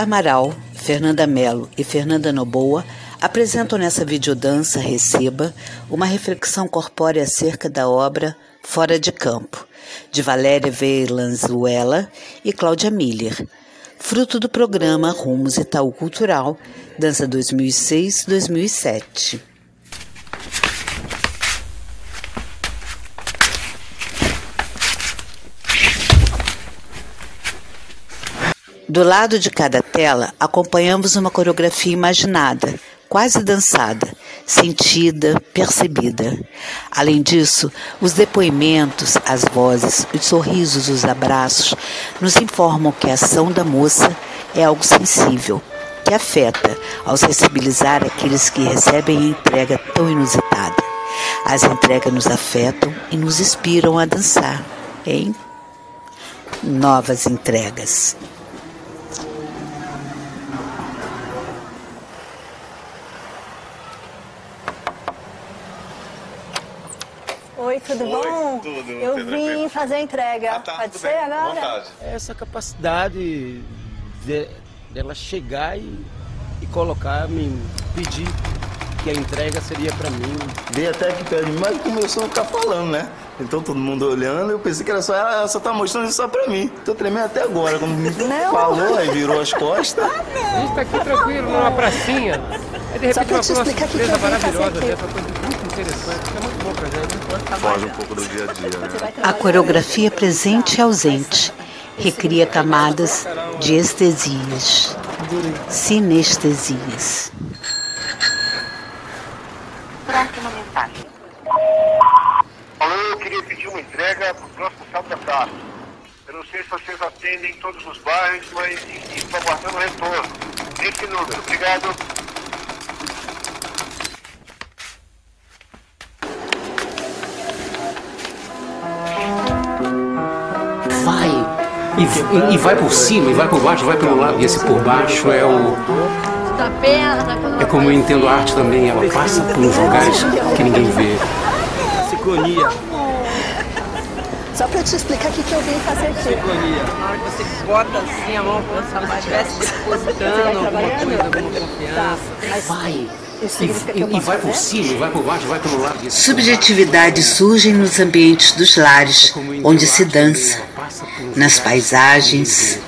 Amaral, Fernanda Mello e Fernanda Noboa apresentam nessa videodança Receba uma reflexão corpórea acerca da obra Fora de Campo, de Valéria Valenzuela e Cláudia Miller, fruto do programa Rumos Itaú Cultural, Dança 2006-2007. Do lado de cada tela, acompanhamos uma coreografia imaginada, quase dançada, sentida, percebida. Além disso, os depoimentos, as vozes, os sorrisos, os abraços nos informam que a ação da moça é algo sensível, que afeta ao sensibilizar aqueles que recebem a entrega tão inusitada. As entregas nos afetam e nos inspiram a dançar em novas entregas. Oi, tudo Oi, bom? tudo, Eu tudo vim bem. fazer a entrega. Ah, tá, Pode ser bem. agora? Vontade. essa capacidade de, dela chegar e, e colocar, me pedir que a entrega seria para mim. Veio até aqui perto de mim, mas começou a ficar falando, né? Então todo mundo olhando, eu pensei que era só ela, ela só tá mostrando isso só pra mim. Tô tremendo até agora. Quando me falou, aí virou as costas. A gente tá aqui tranquilo, numa pracinha. Aí de Só repente pra uma, te uma explicar que surpresa que eu vim fazer maravilhosa aqui. dessa, coisa muito interessante. Isso é muito bom pra gente. Foge um pouco do dia a dia, né? A coreografia presente e ausente recria camadas de estesias, sinestesias. Alô, eu queria pedir uma entrega para o próximo sábado tarde. Eu não sei se vocês atendem em todos os bairros, mas estou aguardando o retorno. Esse número. Obrigado. E, e- e vai por cima, e vai por baixo, vai pelo lado. E esse por baixo é o. É como eu entendo a arte também, ela passa por uns lugares que ninguém vê. Sincronia, Só pra te explicar o que, que eu vim fazer aqui. sincronia. Na hora que você bota assim a mão pra sapato, estivesse depositando alguma coisa, alguma confiança. Vai e, e- e vai por cima, e vai por baixo, vai pelo lado. Subjetividades surgem nos ambientes dos lares, como entendo onde se dança, ela passa por uns nas paisagens,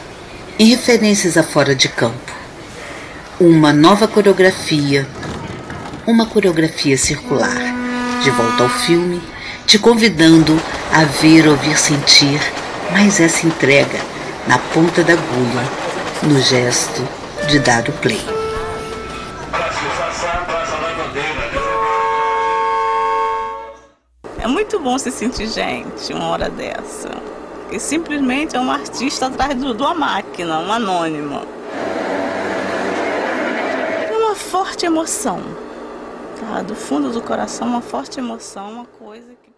em referências a fora de campo. Uma nova coreografia, uma coreografia circular, de volta ao filme, te convidando a ver, ouvir, sentir mais essa entrega na ponta da agulha, no gesto de dar o play. É muito bom se sentir gente uma hora dessa. Simplesmente é um artista atrás de uma máquina, um anônimo. É uma forte emoção. Tá? Do fundo do coração, uma forte emoção, uma coisa que.